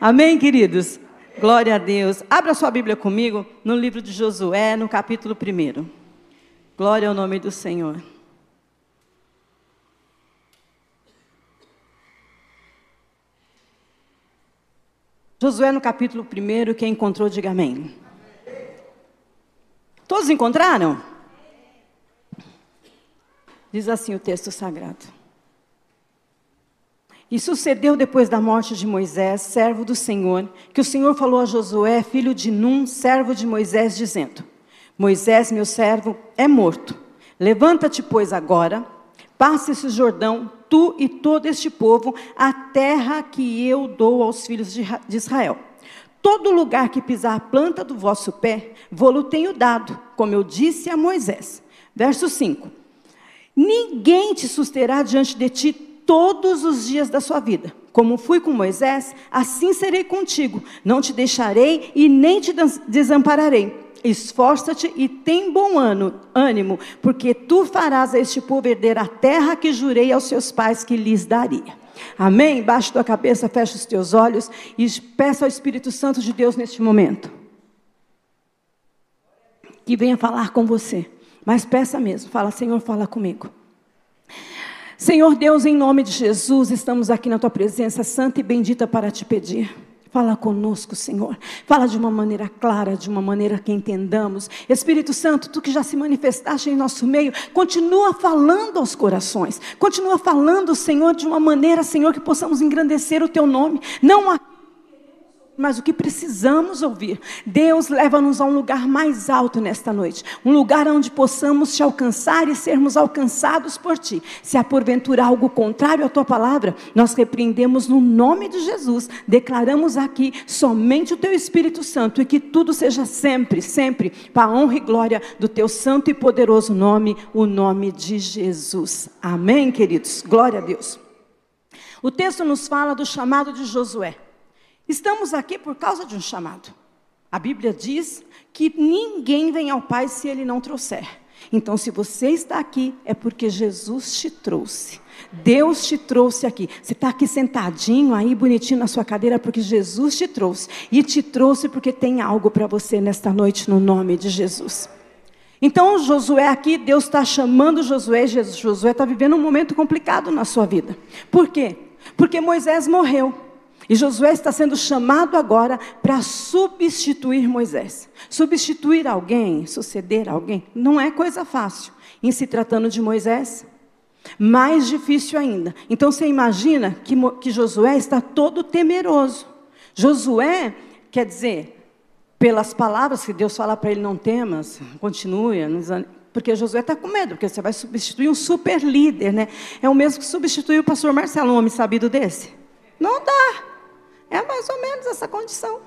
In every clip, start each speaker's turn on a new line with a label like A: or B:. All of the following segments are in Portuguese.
A: Amém, queridos? Glória a Deus. Abra sua Bíblia comigo no livro de Josué, no capítulo 1. Glória ao nome do Senhor. Josué no capítulo 1, quem encontrou, diga amém. Todos encontraram? Diz assim o texto sagrado. E sucedeu depois da morte de Moisés, servo do Senhor, que o Senhor falou a Josué, filho de Num, servo de Moisés, dizendo: Moisés, meu servo, é morto. Levanta-te, pois, agora, passa esse Jordão, tu e todo este povo, a terra que eu dou aos filhos de Israel. Todo lugar que pisar a planta do vosso pé, vou-lo tenho dado, como eu disse a Moisés. Verso 5: Ninguém te susterá diante de ti todos os dias da sua vida. Como fui com Moisés, assim serei contigo. Não te deixarei e nem te desampararei. Esforça-te e tem bom ânimo, porque tu farás a este povo herder a terra que jurei aos seus pais que lhes daria. Amém? Baixe tua cabeça, fecha os teus olhos e peça ao Espírito Santo de Deus neste momento que venha falar com você. Mas peça mesmo, fala, Senhor, fala comigo. Senhor Deus, em nome de Jesus, estamos aqui na tua presença santa e bendita para te pedir. Fala conosco, Senhor. Fala de uma maneira clara, de uma maneira que entendamos. Espírito Santo, tu que já se manifestaste em nosso meio, continua falando aos corações. Continua falando, Senhor, de uma maneira, Senhor, que possamos engrandecer o teu nome. Não aqui mas o que precisamos ouvir. Deus leva-nos a um lugar mais alto nesta noite, um lugar onde possamos te alcançar e sermos alcançados por ti. Se há porventura algo contrário à tua palavra, nós repreendemos no nome de Jesus, declaramos aqui somente o teu Espírito Santo e que tudo seja sempre, sempre para a honra e glória do teu santo e poderoso nome, o nome de Jesus. Amém, queridos. Glória a Deus. O texto nos fala do chamado de Josué. Estamos aqui por causa de um chamado. A Bíblia diz que ninguém vem ao Pai se ele não trouxer. Então, se você está aqui, é porque Jesus te trouxe. Deus te trouxe aqui. Você está aqui sentadinho, aí bonitinho na sua cadeira, porque Jesus te trouxe. E te trouxe porque tem algo para você nesta noite, no nome de Jesus. Então, Josué aqui, Deus está chamando Josué. Josué está vivendo um momento complicado na sua vida. Por quê? Porque Moisés morreu. E Josué está sendo chamado agora para substituir Moisés. Substituir alguém, suceder alguém, não é coisa fácil. Em se tratando de Moisés, mais difícil ainda. Então você imagina que, que Josué está todo temeroso. Josué, quer dizer, pelas palavras que Deus fala para ele, não temas, continue, porque Josué está com medo, porque você vai substituir um super líder, né? É o mesmo que substituir o pastor Marcelo, um homem sabido desse. Não dá. É mais ou menos essa condição.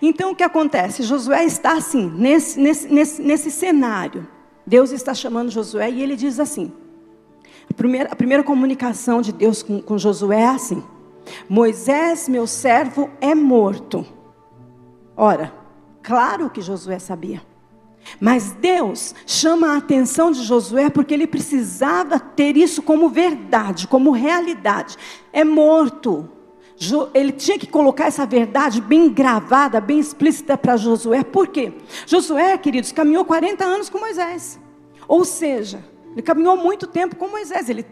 A: Então o que acontece? Josué está assim, nesse, nesse, nesse, nesse cenário. Deus está chamando Josué e ele diz assim: a primeira, a primeira comunicação de Deus com, com Josué é assim: Moisés, meu servo, é morto. Ora, claro que Josué sabia. Mas Deus chama a atenção de Josué porque ele precisava ter isso como verdade, como realidade. É morto ele tinha que colocar essa verdade bem gravada, bem explícita para Josué. Por quê? Josué, queridos, caminhou 40 anos com Moisés. Ou seja, ele caminhou muito tempo com Moisés. Ele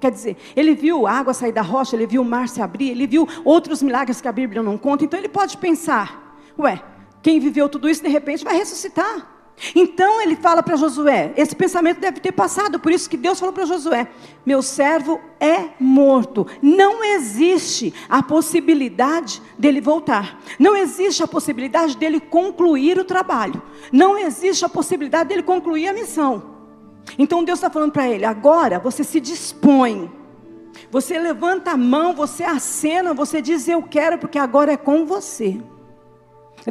A: quer dizer, ele viu a água sair da rocha, ele viu o mar se abrir, ele viu outros milagres que a Bíblia não conta. Então ele pode pensar: ué, quem viveu tudo isso de repente vai ressuscitar. Então ele fala para Josué, esse pensamento deve ter passado, por isso que Deus falou para Josué: meu servo é morto. Não existe a possibilidade dele voltar. Não existe a possibilidade dele concluir o trabalho. Não existe a possibilidade dele concluir a missão. Então Deus está falando para ele: agora você se dispõe. Você levanta a mão, você acena, você diz eu quero, porque agora é com você.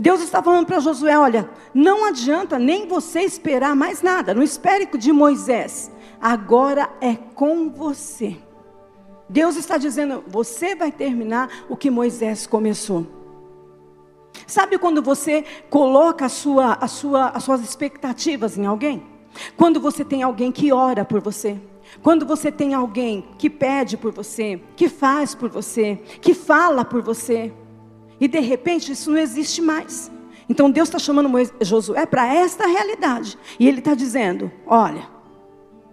A: Deus está falando para Josué: olha, não adianta nem você esperar mais nada, não espere de Moisés, agora é com você. Deus está dizendo: você vai terminar o que Moisés começou. Sabe quando você coloca a sua, a sua, as suas expectativas em alguém? Quando você tem alguém que ora por você. Quando você tem alguém que pede por você, que faz por você, que fala por você. E de repente isso não existe mais. Então Deus está chamando Josué para esta realidade. E ele está dizendo: olha,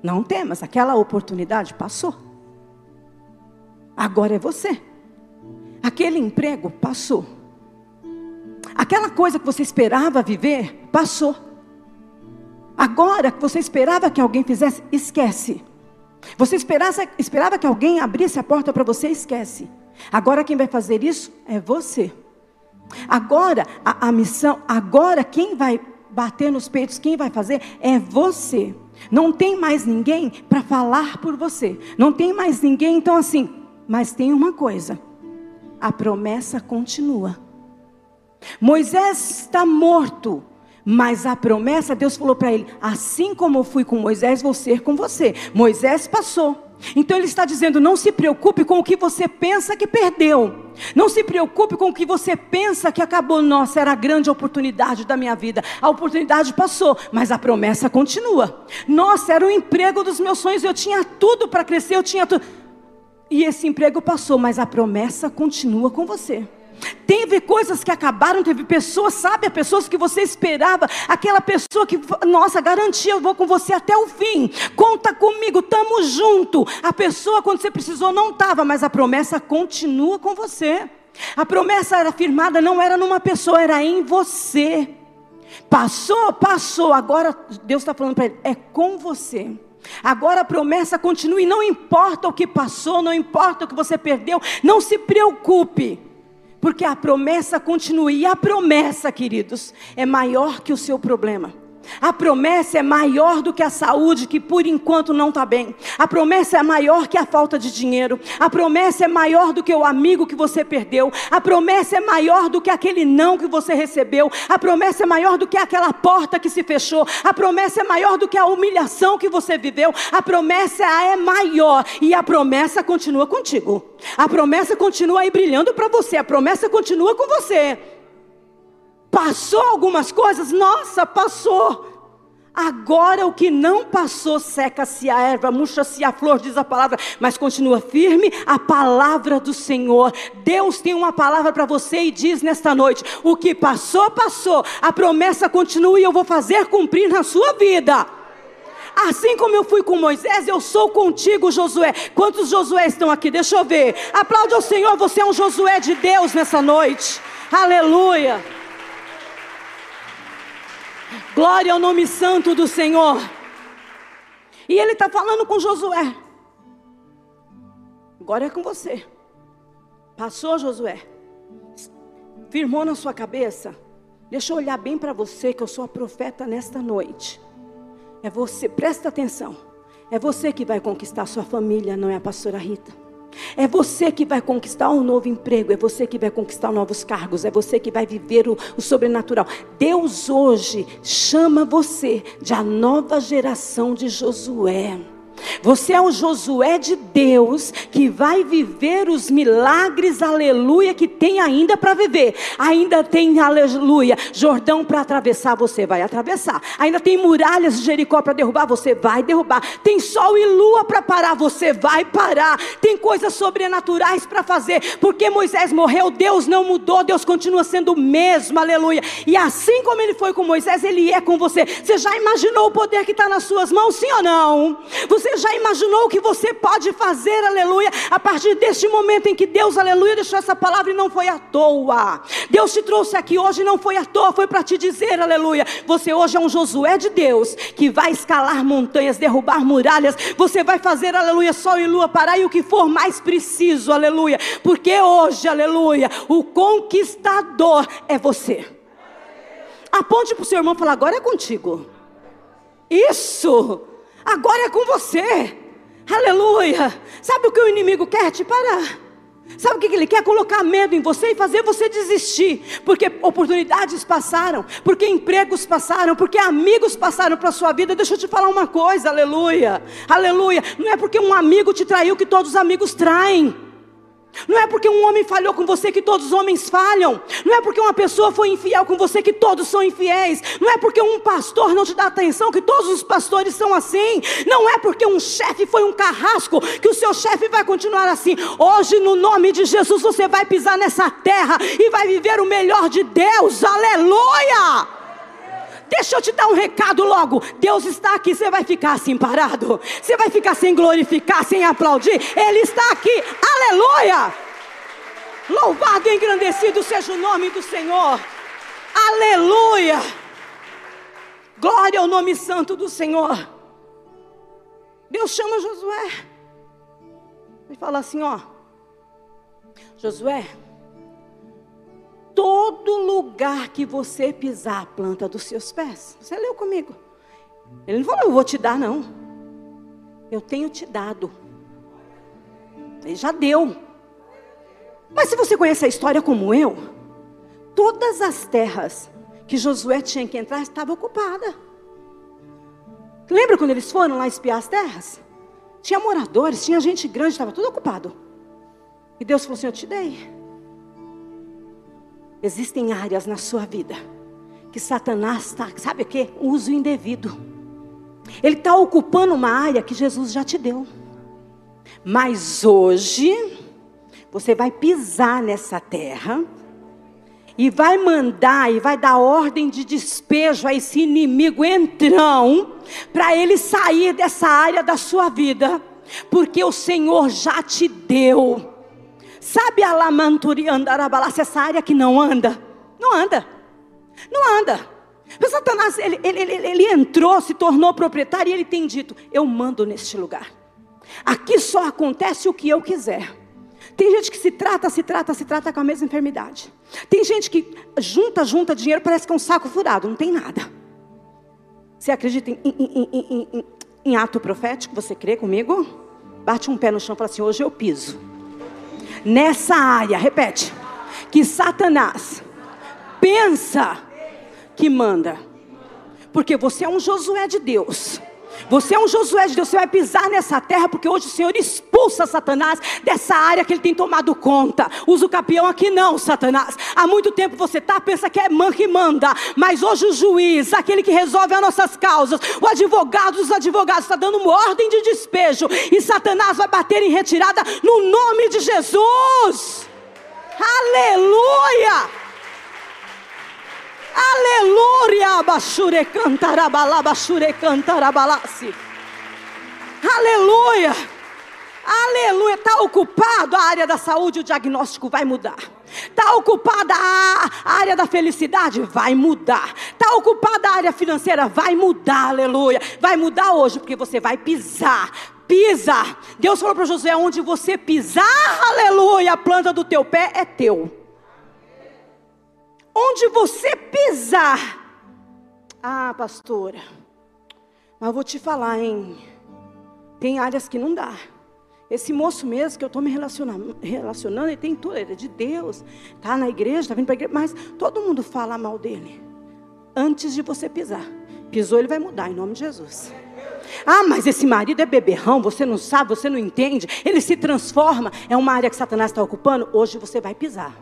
A: não temas, aquela oportunidade passou. Agora é você. Aquele emprego passou. Aquela coisa que você esperava viver, passou. Agora que você esperava que alguém fizesse, esquece. Você esperava, esperava que alguém abrisse a porta para você, esquece. Agora quem vai fazer isso é você. Agora a, a missão, agora quem vai bater nos peitos, quem vai fazer é você. Não tem mais ninguém para falar por você. Não tem mais ninguém, então assim. Mas tem uma coisa: a promessa continua. Moisés está morto, mas a promessa, Deus falou para ele: assim como eu fui com Moisés, vou ser com você. Moisés passou. Então ele está dizendo: não se preocupe com o que você pensa que perdeu. Não se preocupe com o que você pensa que acabou. Nossa, era a grande oportunidade da minha vida. A oportunidade passou, mas a promessa continua. Nossa, era o emprego dos meus sonhos. Eu tinha tudo para crescer, eu tinha tudo. E esse emprego passou, mas a promessa continua com você. Teve coisas que acabaram, teve pessoas, sabe, pessoas que você esperava, aquela pessoa que, nossa, garantia, eu vou com você até o fim, conta comigo, estamos junto. A pessoa, quando você precisou, não estava, mas a promessa continua com você. A promessa era firmada, não era numa pessoa, era em você. Passou, passou, agora Deus está falando para ele, é com você. Agora a promessa continua e não importa o que passou, não importa o que você perdeu, não se preocupe porque a promessa continua. E a promessa, queridos, é maior que o seu problema. A promessa é maior do que a saúde, que por enquanto não está bem. A promessa é maior que a falta de dinheiro. A promessa é maior do que o amigo que você perdeu. A promessa é maior do que aquele não que você recebeu. A promessa é maior do que aquela porta que se fechou. A promessa é maior do que a humilhação que você viveu. A promessa é maior. E a promessa continua contigo. A promessa continua aí brilhando para você. A promessa continua com você. Passou algumas coisas? Nossa, passou. Agora o que não passou, seca-se a erva, murcha-se a flor, diz a palavra, mas continua firme a palavra do Senhor. Deus tem uma palavra para você e diz nesta noite: o que passou, passou, a promessa continua e eu vou fazer cumprir na sua vida. Assim como eu fui com Moisés, eu sou contigo, Josué. Quantos Josué estão aqui? Deixa eu ver. Aplaude ao Senhor, você é um Josué de Deus nessa noite. Aleluia. Glória ao nome santo do Senhor. E ele está falando com Josué. Agora é com você. Passou, Josué. Firmou na sua cabeça. Deixa eu olhar bem para você, que eu sou a profeta nesta noite. É você, presta atenção. É você que vai conquistar sua família, não é a pastora Rita. É você que vai conquistar um novo emprego, é você que vai conquistar novos cargos, é você que vai viver o, o, sobrenatural. Deus hoje chama você de a nova geração de Josué. Você é o Josué de Deus que vai viver os milagres, aleluia, que tem ainda para viver. Ainda tem, aleluia, Jordão para atravessar, você vai atravessar. Ainda tem muralhas de Jericó para derrubar, você vai derrubar. Tem sol e lua para parar, você vai parar. Tem coisas sobrenaturais para fazer, porque Moisés morreu, Deus não mudou, Deus continua sendo o mesmo, aleluia. E assim como ele foi com Moisés, ele é com você. Você já imaginou o poder que está nas suas mãos, sim ou não? Você você já imaginou o que você pode fazer, aleluia, a partir deste momento em que Deus, aleluia, deixou essa palavra e não foi à toa. Deus te trouxe aqui hoje não foi à toa, foi para te dizer, aleluia. Você hoje é um Josué de Deus que vai escalar montanhas, derrubar muralhas. Você vai fazer, aleluia, sol e lua parar e o que for mais preciso, aleluia. Porque hoje, aleluia, o conquistador é você. Aponte para o seu irmão e fala: agora é contigo. Isso. Agora é com você. Aleluia. Sabe o que o inimigo quer? Te parar. Sabe o que ele quer? Colocar medo em você e fazer você desistir. Porque oportunidades passaram, porque empregos passaram, porque amigos passaram para a sua vida. Deixa eu te falar uma coisa, aleluia. Aleluia. Não é porque um amigo te traiu que todos os amigos traem. Não é porque um homem falhou com você que todos os homens falham. Não é porque uma pessoa foi infiel com você que todos são infiéis. Não é porque um pastor não te dá atenção que todos os pastores são assim. Não é porque um chefe foi um carrasco que o seu chefe vai continuar assim. Hoje, no nome de Jesus, você vai pisar nessa terra e vai viver o melhor de Deus. Aleluia! Deixa eu te dar um recado logo. Deus está aqui, você vai ficar assim parado. Você vai ficar sem glorificar, sem aplaudir. Ele está aqui. Aleluia! Louvado e engrandecido seja o nome do Senhor. Aleluia! Glória ao nome santo do Senhor. Deus chama Josué. Ele fala assim, ó. Josué, todo lugar que você pisar a planta dos seus pés. Você leu comigo? Ele não falou, eu vou te dar, não. Eu tenho te dado. Ele já deu. Mas se você conhece a história como eu, todas as terras que Josué tinha que entrar estavam ocupadas. Lembra quando eles foram lá espiar as terras? Tinha moradores, tinha gente grande, estava tudo ocupado. E Deus falou assim: Eu te dei. Existem áreas na sua vida que Satanás está, sabe o que? Uso indevido. Ele está ocupando uma área que Jesus já te deu. Mas hoje, você vai pisar nessa terra e vai mandar e vai dar ordem de despejo a esse inimigo entrão, para ele sair dessa área da sua vida, porque o Senhor já te deu. Sabe a lamanturi andarabalas, essa área que não anda? Não anda. Não anda. O Satanás, ele, ele, ele, ele entrou, se tornou proprietário e ele tem dito: Eu mando neste lugar. Aqui só acontece o que eu quiser. Tem gente que se trata, se trata, se trata com a mesma enfermidade. Tem gente que junta, junta dinheiro, parece que é um saco furado, não tem nada. Você acredita em, em, em, em ato profético? Você crê comigo? Bate um pé no chão e fala assim: Hoje eu piso nessa área, repete, que Satanás pensa que manda. Porque você é um Josué de Deus. Você é um Josué de Deus, você vai pisar nessa terra, porque hoje o Senhor expulsa Satanás dessa área que ele tem tomado conta. Usa o capião aqui não, Satanás. Há muito tempo você está, pensa que é man que manda, mas hoje o juiz, aquele que resolve as nossas causas, o advogado dos advogados, está dando uma ordem de despejo, e Satanás vai bater em retirada no nome de Jesus. Aleluia! Aleluia. Aleluia. Aleluia, está ocupado a área da saúde, o diagnóstico vai mudar. Está ocupada a área da felicidade, vai mudar. Está ocupada a área financeira, vai mudar, aleluia. Vai mudar hoje, porque você vai pisar. Pisa. Deus falou para Josué: onde você pisar, aleluia, a planta do teu pé é teu. Onde você pisar. Ah, pastora, mas eu vou te falar, hein? Tem áreas que não dá. Esse moço mesmo que eu estou me relacionando, relacionando, ele tem tudo, ele é de Deus, está na igreja, está vindo para a igreja, mas todo mundo fala mal dele. Antes de você pisar. Pisou, ele vai mudar, em nome de Jesus. Ah, mas esse marido é beberrão, você não sabe, você não entende. Ele se transforma, é uma área que Satanás está ocupando. Hoje você vai pisar.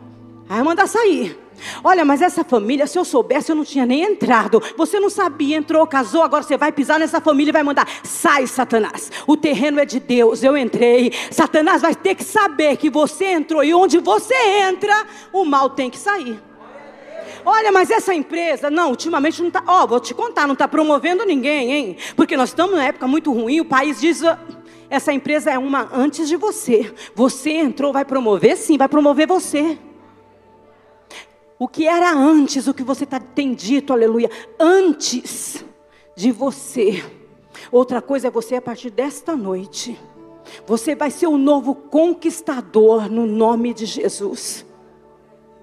A: Aí mandar sair. Olha, mas essa família, se eu soubesse, eu não tinha nem entrado. Você não sabia, entrou, casou, agora você vai pisar nessa família e vai mandar. Sai, Satanás. O terreno é de Deus, eu entrei. Satanás vai ter que saber que você entrou e onde você entra, o mal tem que sair. Olha, mas essa empresa, não, ultimamente não está, ó, vou te contar, não está promovendo ninguém, hein? Porque nós estamos numa época muito ruim, o país diz, ah, essa empresa é uma antes de você. Você entrou, vai promover? Sim, vai promover você. O que era antes, o que você tá, tem dito, aleluia, antes de você. Outra coisa é você a partir desta noite. Você vai ser um novo conquistador no nome de Jesus.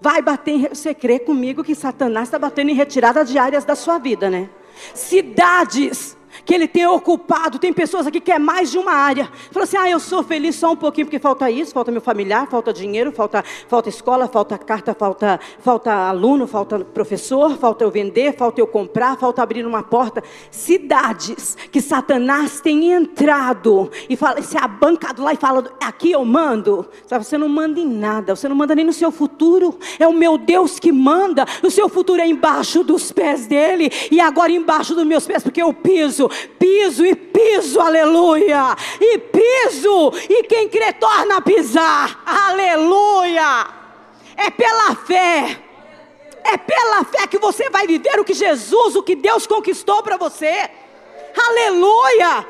A: Vai bater, em, você crê comigo que Satanás está batendo em retirada de áreas da sua vida, né? Cidades que ele tem ocupado. Tem pessoas aqui que é mais de uma área. Falou assim: ah, eu sou feliz só um pouquinho, porque falta isso, falta meu familiar, falta dinheiro, falta, falta escola, falta carta, falta, falta aluno, falta professor, falta eu vender, falta eu comprar, falta abrir uma porta. Cidades que Satanás tem entrado e fala, se abancado lá e fala, aqui eu mando. Você não manda em nada, você não manda nem no seu futuro. É o meu Deus que manda. O seu futuro é embaixo dos pés dele e agora embaixo dos meus pés, porque eu piso, piso e piso, aleluia. E piso, e quem crê torna a pisar, aleluia. É pela fé. É pela fé que você vai viver o que Jesus, o que Deus conquistou para você. Aleluia!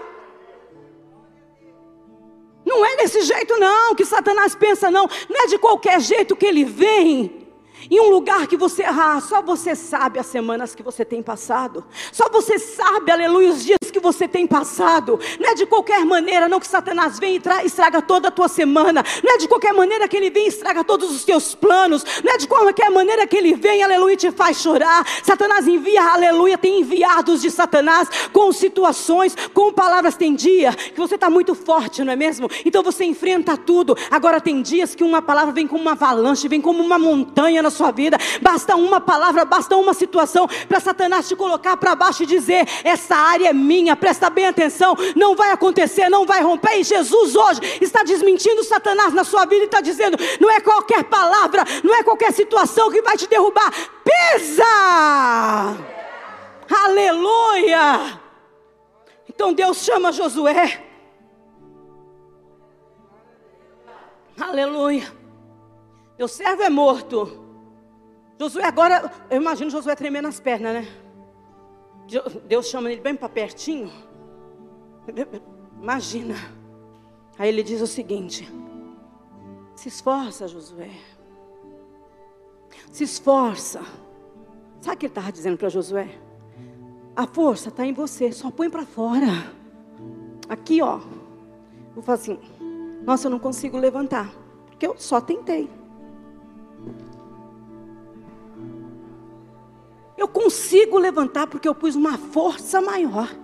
A: Não é desse jeito não que Satanás pensa não, não é de qualquer jeito que ele vem. Em um lugar que você, ah, só você sabe as semanas que você tem passado. Só você sabe, aleluia, os dias que você tem passado. Não é de qualquer maneira, não que Satanás vem e estraga toda a tua semana. Não é de qualquer maneira que ele vem e estraga todos os teus planos. Não é de qualquer maneira que ele vem, aleluia, e te faz chorar. Satanás envia, aleluia, tem enviados de Satanás com situações, com palavras. Tem dia que você está muito forte, não é mesmo? Então você enfrenta tudo. Agora tem dias que uma palavra vem como uma avalanche, vem como uma montanha na sua vida. Basta uma palavra, basta uma situação para Satanás te colocar para baixo e dizer: essa área é minha, presta bem atenção, não vai acontecer, não vai romper. E Jesus hoje está desmentindo Satanás na sua vida e está dizendo: não é qualquer palavra, não é qualquer situação que vai te derrubar. Pisa! Aleluia! Então Deus chama Josué. Aleluia. Meu servo é morto. Josué agora, eu imagino Josué tremendo as pernas, né? Deus chama ele bem para pertinho. Imagina. Aí ele diz o seguinte: Se esforça, Josué. Se esforça. Sabe o que ele estava dizendo para Josué? A força está em você, só põe para fora. Aqui, ó. Vou falar assim: Nossa, eu não consigo levantar. Porque eu só tentei. Eu consigo levantar porque eu pus uma força maior.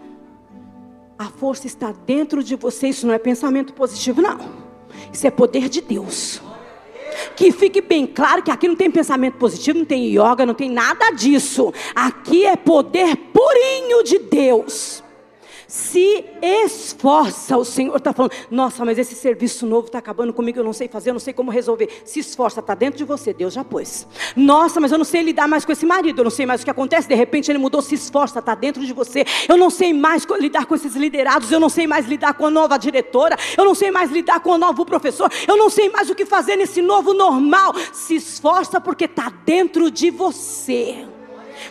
A: A força está dentro de você. Isso não é pensamento positivo, não. Isso é poder de Deus. Que fique bem claro que aqui não tem pensamento positivo, não tem yoga, não tem nada disso. Aqui é poder purinho de Deus se esforça. O Senhor está falando: Nossa, mas esse serviço novo está acabando comigo, eu não sei fazer, eu não sei como resolver. Se esforça, está dentro de você, Deus já pôs. Nossa, mas eu não sei lidar mais com esse marido, eu não sei mais o que acontece. De repente ele mudou, se esforça, está dentro de você. Eu não sei mais lidar com esses liderados, eu não sei mais lidar com a nova diretora, eu não sei mais lidar com o novo professor, eu não sei mais o que fazer nesse novo normal. Se esforça porque está dentro de você.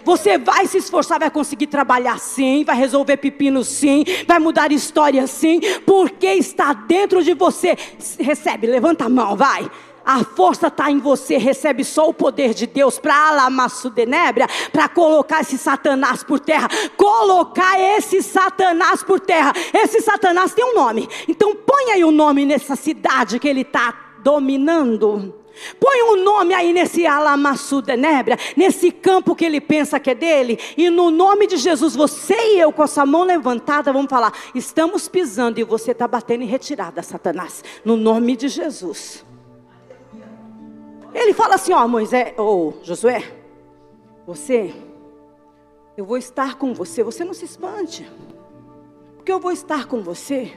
A: Você vai se esforçar, vai conseguir trabalhar sim, vai resolver pepino sim, vai mudar história sim, porque está dentro de você. Recebe, levanta a mão, vai. A força está em você, recebe só o poder de Deus para alamassudenébria, para colocar esse Satanás por terra. Colocar esse Satanás por terra. Esse Satanás tem um nome. Então põe aí o um nome nessa cidade que ele está dominando. Põe um nome aí nesse alamassudenebra, nesse campo que ele pensa que é dele, e no nome de Jesus, você e eu com essa mão levantada, vamos falar: estamos pisando e você está batendo em retirada, Satanás, no nome de Jesus. Ele fala assim: ó, Moisés, ou Josué, você, eu vou estar com você, você não se espante, porque eu vou estar com você,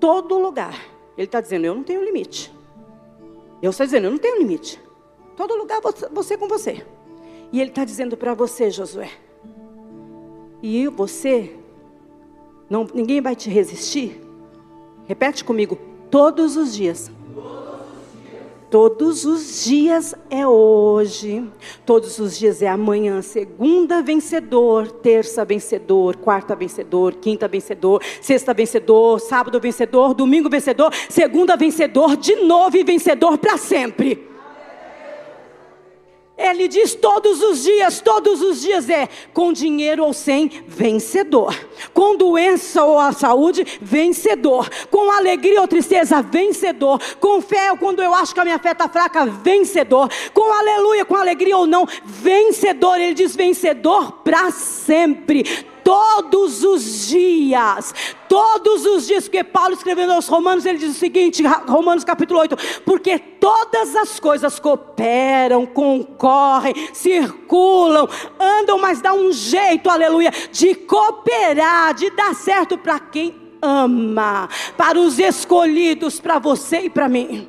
A: todo lugar. Ele está dizendo: eu não tenho limite. Eu estou dizendo, eu não tenho limite. Todo lugar você com você. E ele está dizendo para você, Josué. E você, não, ninguém vai te resistir. Repete comigo, todos os dias. Todos os dias é hoje, todos os dias é amanhã, segunda vencedor, terça vencedor, quarta vencedor, quinta vencedor, sexta vencedor, sábado vencedor, domingo vencedor, segunda vencedor, de novo e vencedor para sempre. Ele diz todos os dias, todos os dias é com dinheiro ou sem, vencedor. Com doença ou a saúde, vencedor. Com alegria ou tristeza, vencedor. Com fé ou quando eu acho que a minha fé está fraca, vencedor. Com aleluia, com alegria ou não, vencedor. Ele diz vencedor para sempre todos os dias, todos os dias, porque Paulo escrevendo aos Romanos, ele diz o seguinte, Romanos capítulo 8, porque todas as coisas cooperam, concorrem, circulam, andam, mas dá um jeito, aleluia, de cooperar, de dar certo para quem ama, para os escolhidos, para você e para mim.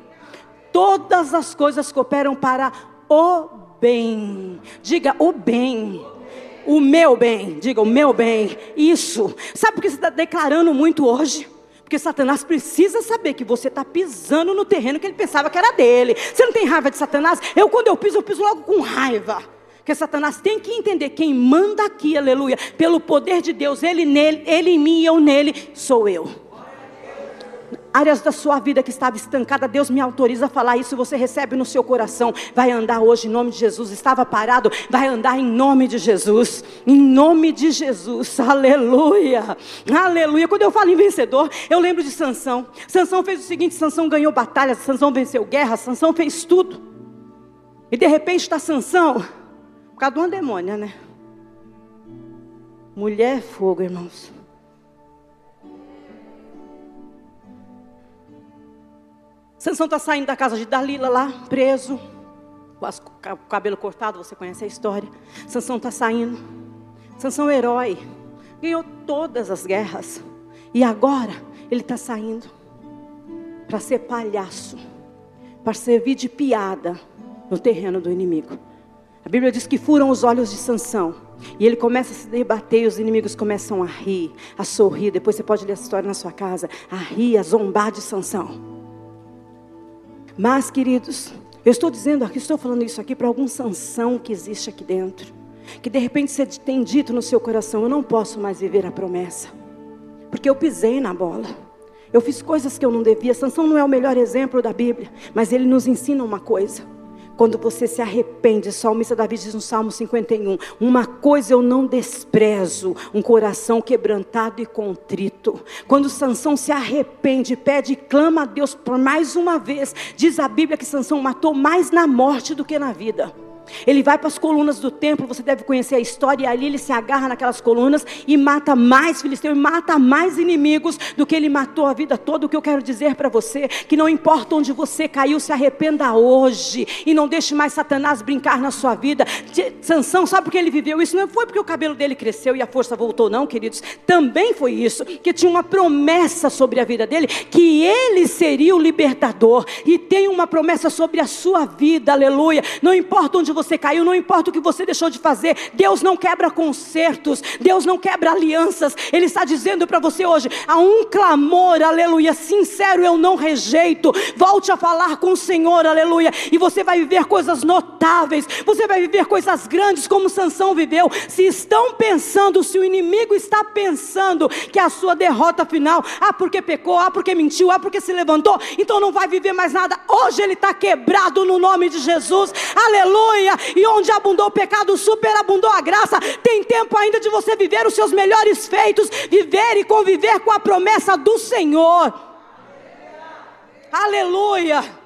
A: Todas as coisas cooperam para o bem. Diga o bem. O meu bem. Diga o meu bem. Isso. Sabe por que você está declarando muito hoje? Porque Satanás precisa saber que você está pisando no terreno que ele pensava que era dele. Você não tem raiva de Satanás? Eu, quando eu piso, eu piso logo com raiva. Porque Satanás tem que entender quem manda aqui, aleluia, pelo poder de Deus, ele nele, ele em mim e eu nele, sou eu áreas da sua vida que estava estancada, Deus me autoriza a falar isso, você recebe no seu coração, vai andar hoje em nome de Jesus, estava parado, vai andar em nome de Jesus, em nome de Jesus, aleluia, aleluia, quando eu falo em vencedor, eu lembro de Sansão, Sansão fez o seguinte, Sansão ganhou batalhas, Sansão venceu guerra, Sansão fez tudo, e de repente está Sansão, por causa de uma demônia, né? Mulher é fogo, irmãos. Sansão está saindo da casa de Dalila lá, preso, com o cabelo cortado, você conhece a história. Sansão está saindo. Sansão é herói, ganhou todas as guerras. E agora ele está saindo para ser palhaço, para servir de piada no terreno do inimigo. A Bíblia diz que furam os olhos de Sansão. E ele começa a se debater e os inimigos começam a rir, a sorrir. Depois você pode ler essa história na sua casa. A rir, a zombar de Sansão. Mas, queridos, eu estou dizendo aqui, estou falando isso aqui para algum sanção que existe aqui dentro. Que de repente você tem dito no seu coração: eu não posso mais viver a promessa. Porque eu pisei na bola. Eu fiz coisas que eu não devia. Sansão não é o melhor exemplo da Bíblia, mas ele nos ensina uma coisa. Quando você se arrepende, o salmista Davi diz no Salmo 51: Uma coisa eu não desprezo, um coração quebrantado e contrito. Quando Sansão se arrepende, pede e clama a Deus por mais uma vez, diz a Bíblia que Sansão matou mais na morte do que na vida. Ele vai para as colunas do templo, você deve conhecer a história, e ali ele se agarra naquelas colunas e mata mais filisteus, e mata mais inimigos do que ele matou a vida toda. O que eu quero dizer para você, que não importa onde você caiu, se arrependa hoje e não deixe mais Satanás brincar na sua vida. Sansão, sabe por que ele viveu isso? Não foi porque o cabelo dele cresceu e a força voltou, não, queridos. Também foi isso, que tinha uma promessa sobre a vida dele, que ele seria o libertador, e tem uma promessa sobre a sua vida, aleluia. Não importa onde você caiu, não importa o que você deixou de fazer, Deus não quebra concertos, Deus não quebra alianças. Ele está dizendo para você hoje: há um clamor, aleluia, sincero, eu não rejeito. Volte a falar com o Senhor, aleluia, e você vai viver coisas notáveis, você vai viver coisas grandes como Sansão viveu. Se estão pensando, se o inimigo está pensando que a sua derrota final, ah, porque pecou, ah, porque mentiu, ah, porque se levantou, então não vai viver mais nada. Hoje ele está quebrado no nome de Jesus, aleluia. E onde abundou o pecado, superabundou a graça. Tem tempo ainda de você viver os seus melhores feitos, viver e conviver com a promessa do Senhor. Aleluia.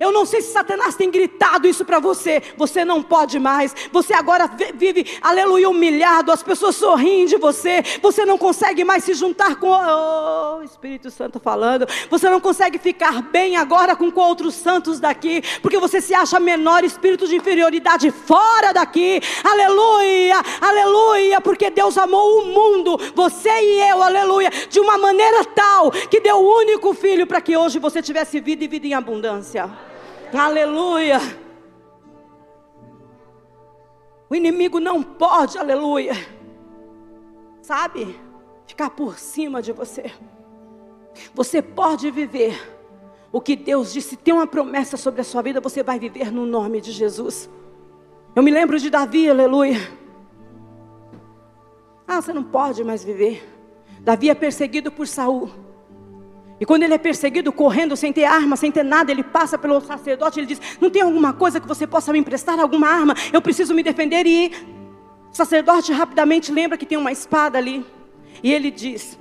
A: Eu não sei se Satanás tem gritado isso para você. Você não pode mais. Você agora vive, aleluia, humilhado. As pessoas sorriem de você. Você não consegue mais se juntar com o oh, Espírito Santo falando. Você não consegue ficar bem agora com, com outros santos daqui. Porque você se acha menor, espírito de inferioridade fora daqui. Aleluia, aleluia. Porque Deus amou o mundo, você e eu, aleluia, de uma maneira tal que deu o único filho para que hoje você tivesse vida e vida em abundância. Aleluia. O inimigo não pode, aleluia, sabe, ficar por cima de você. Você pode viver o que Deus disse, tem uma promessa sobre a sua vida, você vai viver no nome de Jesus. Eu me lembro de Davi, aleluia. Ah, você não pode mais viver. Davi é perseguido por Saul. E quando ele é perseguido, correndo, sem ter arma, sem ter nada, ele passa pelo sacerdote, ele diz: Não tem alguma coisa que você possa me emprestar, alguma arma? Eu preciso me defender. E o sacerdote rapidamente lembra que tem uma espada ali. E ele diz: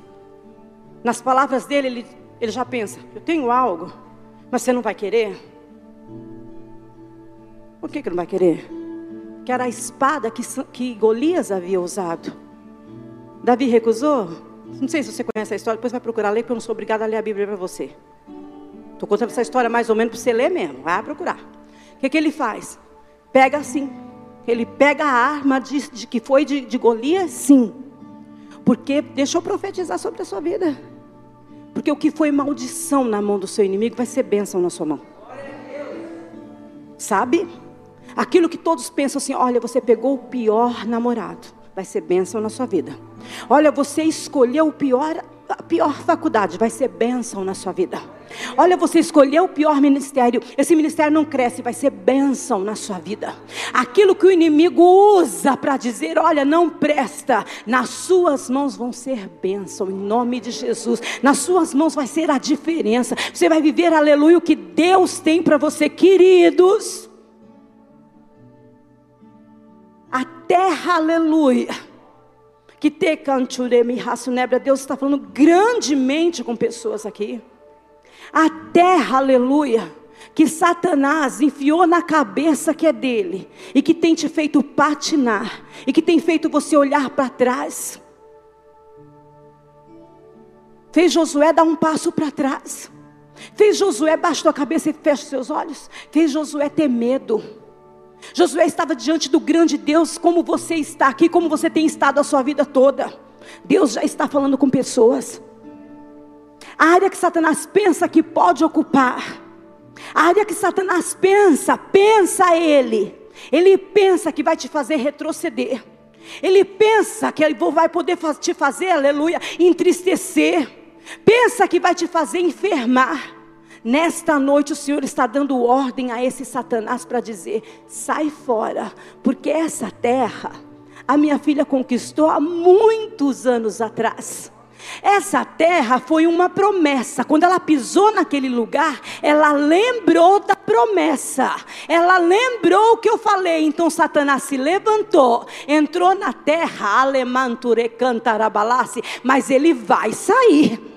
A: Nas palavras dele, ele, ele já pensa: Eu tenho algo, mas você não vai querer? Por que, que não vai querer? Que era a espada que, que Golias havia usado. Davi recusou? Não sei se você conhece a história, depois vai procurar ler, porque eu não sou obrigada a ler a Bíblia para você. Estou contando essa história mais ou menos para você ler mesmo. Vai procurar. O que, que ele faz? Pega assim. Ele pega a arma de, de que foi de, de Golias, sim. Porque, deixa eu profetizar sobre a sua vida. Porque o que foi maldição na mão do seu inimigo vai ser bênção na sua mão. Sabe? Aquilo que todos pensam assim: olha, você pegou o pior namorado, vai ser bênção na sua vida. Olha, você escolheu o pior, a pior faculdade, vai ser bênção na sua vida. Olha, você escolheu o pior ministério. Esse ministério não cresce, vai ser bênção na sua vida. Aquilo que o inimigo usa para dizer, olha, não presta, nas suas mãos vão ser bênção, em nome de Jesus. Nas suas mãos vai ser a diferença. Você vai viver, aleluia, o que Deus tem para você, queridos. A terra, aleluia. Que te canturemi raçunebra. Deus está falando grandemente com pessoas aqui. A terra, aleluia, que Satanás enfiou na cabeça que é dele, e que tem te feito patinar, e que tem feito você olhar para trás. Fez Josué dar um passo para trás. Fez Josué baixar a cabeça e fecha seus olhos. Fez Josué ter medo. Josué estava diante do grande Deus, como você está aqui, como você tem estado a sua vida toda. Deus já está falando com pessoas. A área que Satanás pensa que pode ocupar. A área que Satanás pensa, pensa ele. Ele pensa que vai te fazer retroceder. Ele pensa que vai poder te fazer, aleluia, entristecer. Pensa que vai te fazer enfermar. Nesta noite o Senhor está dando ordem a esse Satanás para dizer: sai fora, porque essa terra a minha filha conquistou há muitos anos atrás. Essa terra foi uma promessa. Quando ela pisou naquele lugar, ela lembrou da promessa. Ela lembrou o que eu falei. Então Satanás se levantou, entrou na terra, alemanture cantarabalase, mas ele vai sair.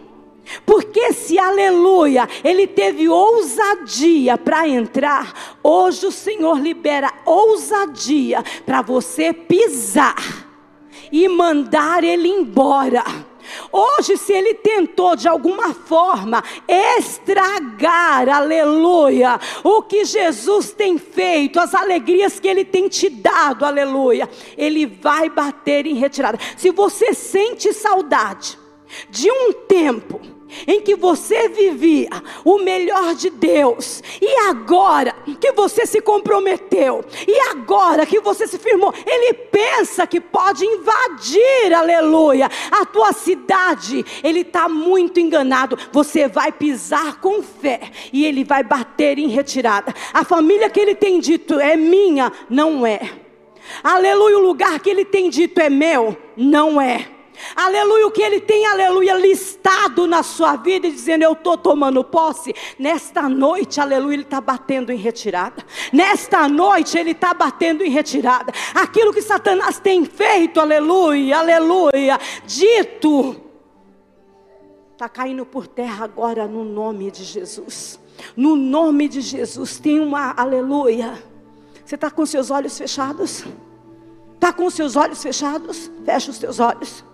A: Porque se aleluia, ele teve ousadia para entrar, hoje o Senhor libera ousadia para você pisar e mandar ele embora. Hoje, se ele tentou de alguma forma estragar, aleluia, o que Jesus tem feito, as alegrias que ele tem te dado, aleluia, ele vai bater em retirada. Se você sente saudade de um tempo, em que você vivia o melhor de Deus, e agora que você se comprometeu, e agora que você se firmou, ele pensa que pode invadir, aleluia, a tua cidade. Ele está muito enganado. Você vai pisar com fé, e ele vai bater em retirada. A família que ele tem dito é minha, não é. Aleluia, o lugar que ele tem dito é meu, não é. Aleluia, o que ele tem, aleluia, listado na sua vida e dizendo: Eu estou tomando posse. Nesta noite, aleluia, ele está batendo em retirada. Nesta noite, ele está batendo em retirada. Aquilo que Satanás tem feito, aleluia, aleluia, dito, está caindo por terra agora no nome de Jesus. No nome de Jesus, tem uma, aleluia. Você está com seus olhos fechados? Está com seus olhos fechados? Fecha os teus olhos.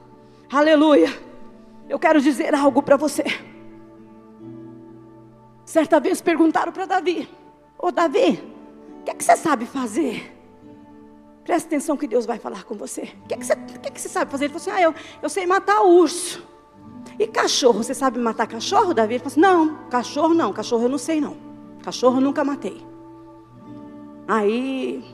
A: Aleluia. Eu quero dizer algo para você. Certa vez perguntaram para Davi: Ô Davi, o que, é que você sabe fazer? Presta atenção que Deus vai falar com você. O que, é que, você, que, é que você sabe fazer? Ele falou assim: Ah, eu, eu sei matar urso. E cachorro, você sabe matar cachorro, Davi? Ele falou assim: Não, cachorro não, cachorro eu não sei não. Cachorro eu nunca matei. Aí,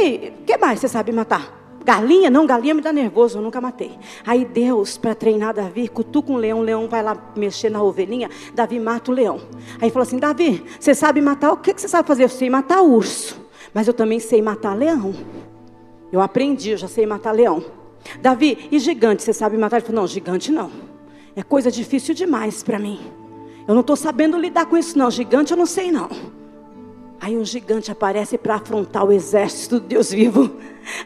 A: e o que mais você sabe matar? Galinha? Não, galinha me dá nervoso, eu nunca matei. Aí Deus, para treinar Davi, cutuca um leão, o leão vai lá mexer na ovelhinha, Davi mata o leão. Aí falou assim: Davi, você sabe matar? O que, que você sabe fazer? Eu sei matar urso, mas eu também sei matar leão. Eu aprendi, eu já sei matar leão. Davi, e gigante, você sabe matar? Ele falou: Não, gigante não. É coisa difícil demais para mim. Eu não estou sabendo lidar com isso, não. Gigante eu não sei, não. Aí um gigante aparece para afrontar o exército do Deus vivo.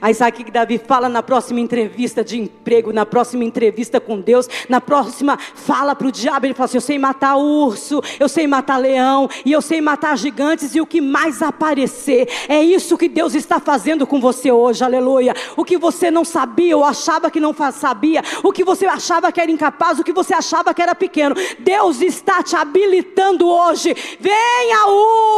A: Aí sabe o que Davi fala na próxima entrevista de emprego, na próxima entrevista com Deus, na próxima fala para o diabo, ele fala assim: Eu sei matar urso, eu sei matar leão, e eu sei matar gigantes, e o que mais aparecer. É isso que Deus está fazendo com você hoje, aleluia. O que você não sabia ou achava que não sabia, o que você achava que era incapaz, o que você achava que era pequeno, Deus está te habilitando hoje. Venha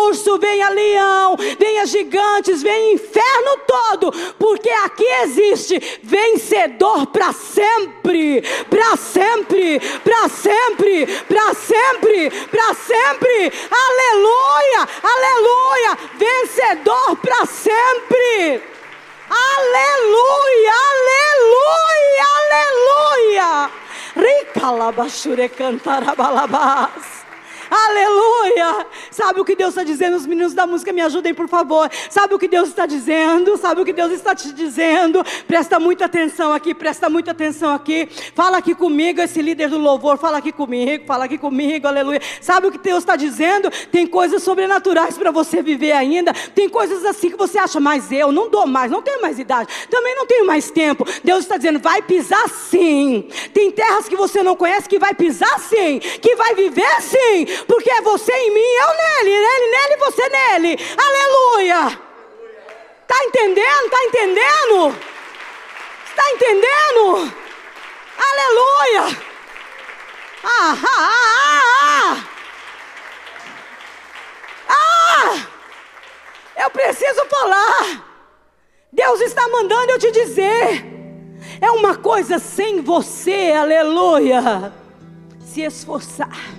A: urso, venha leão, venha gigantes, venha inferno todo porque aqui existe vencedor para sempre, para sempre, para sempre, para sempre, para sempre. Aleluia, aleluia, vencedor para sempre. Aleluia, aleluia, aleluia. Rica balabás. Aleluia! Sabe o que Deus está dizendo? Os meninos da música me ajudem, por favor. Sabe o que Deus está dizendo? Sabe o que Deus está te dizendo? Presta muita atenção aqui, presta muita atenção aqui. Fala aqui comigo, esse líder do louvor, fala aqui comigo, fala aqui comigo, aleluia. Sabe o que Deus está dizendo? Tem coisas sobrenaturais para você viver ainda. Tem coisas assim que você acha, mas eu não dou mais, não tenho mais idade, também não tenho mais tempo. Deus está dizendo, vai pisar sim. Tem terras que você não conhece que vai pisar sim, que vai viver sim porque é você em mim, eu nele, ele nele, você nele. Aleluia! Está entendendo? Está entendendo? Está entendendo? Aleluia! Ah, ah, ah, ah, ah! Eu preciso falar. Deus está mandando eu te dizer. É uma coisa sem você, aleluia. Se esforçar.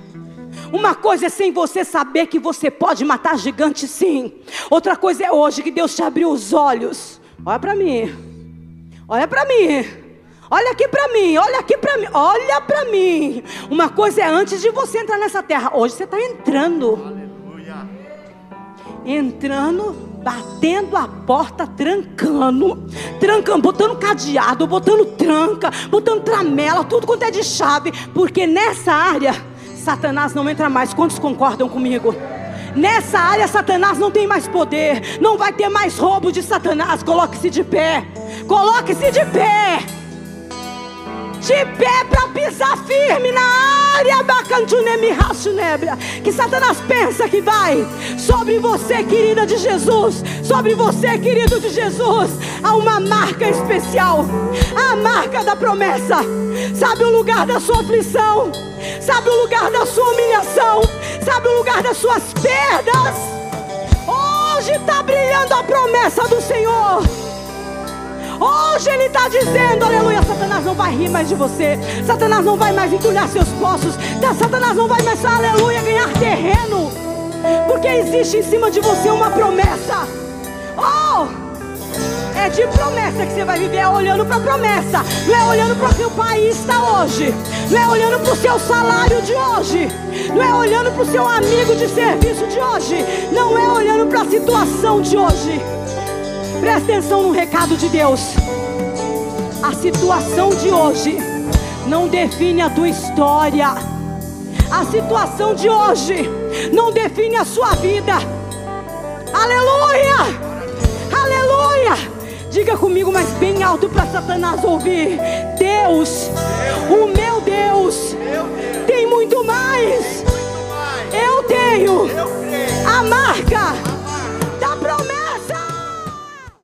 A: Uma coisa é sem você saber que você pode matar gigante, sim. Outra coisa é hoje que Deus te abriu os olhos. Olha para mim. Olha para mim. Olha aqui para mim, olha aqui para mim, olha para mim. Uma coisa é antes de você entrar nessa terra. Hoje você está entrando. Aleluia. Entrando, batendo a porta, trancando, trancando, botando cadeado, botando tranca, botando tramela, tudo quanto é de chave, porque nessa área Satanás não entra mais. Quantos concordam comigo? Nessa área, Satanás não tem mais poder. Não vai ter mais roubo de Satanás. Coloque-se de pé. Coloque-se de pé. De pé para pisar firme na área que Satanás pensa que vai sobre você, querida de Jesus, sobre você, querido de Jesus, há uma marca especial, a marca da promessa. Sabe o lugar da sua aflição? Sabe o lugar da sua humilhação? Sabe o lugar das suas perdas? Hoje está brilhando a promessa do Senhor. Hoje Ele está dizendo, aleluia, Satanás não vai rir mais de você. Satanás não vai mais entulhar seus poços. Satanás não vai mais, aleluia, ganhar terreno. Porque existe em cima de você uma promessa. Oh! É de promessa que você vai viver, é olhando para a promessa. Não é olhando para o o país está hoje. Não é olhando para o seu salário de hoje. Não é olhando para o seu amigo de serviço de hoje. Não é olhando para a situação de hoje. Presta atenção no recado de Deus. A situação de hoje não define a tua história. A situação de hoje não define a sua vida. Aleluia! Aleluia! Diga comigo, mas bem alto para Satanás ouvir. Deus, o meu Deus, tem muito mais. Eu tenho a marca